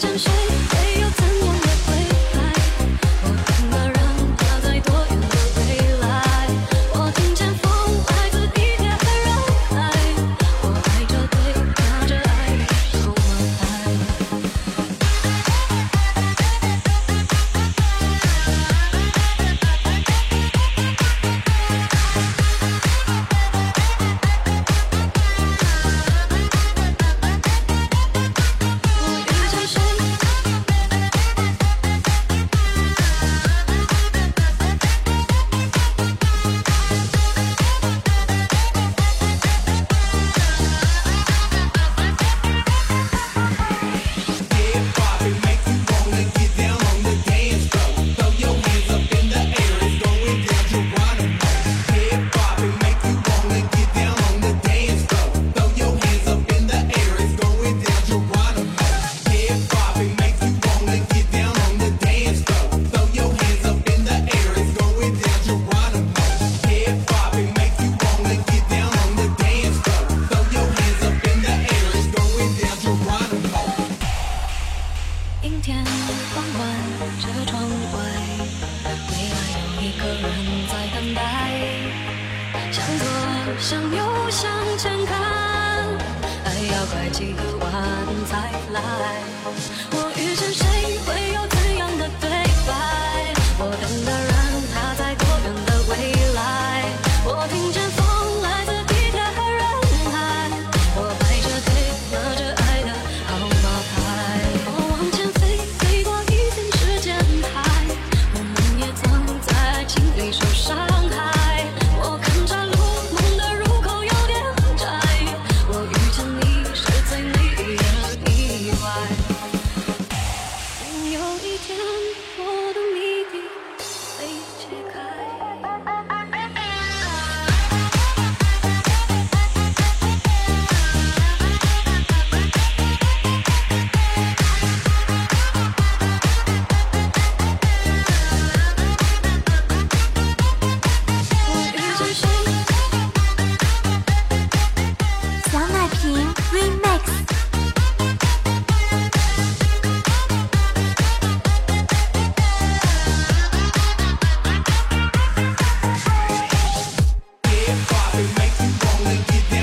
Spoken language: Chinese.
真实。傍晚车窗外未来有一个人在等待向左向右向前看爱要拐几个弯才来。我遇见谁会 gidin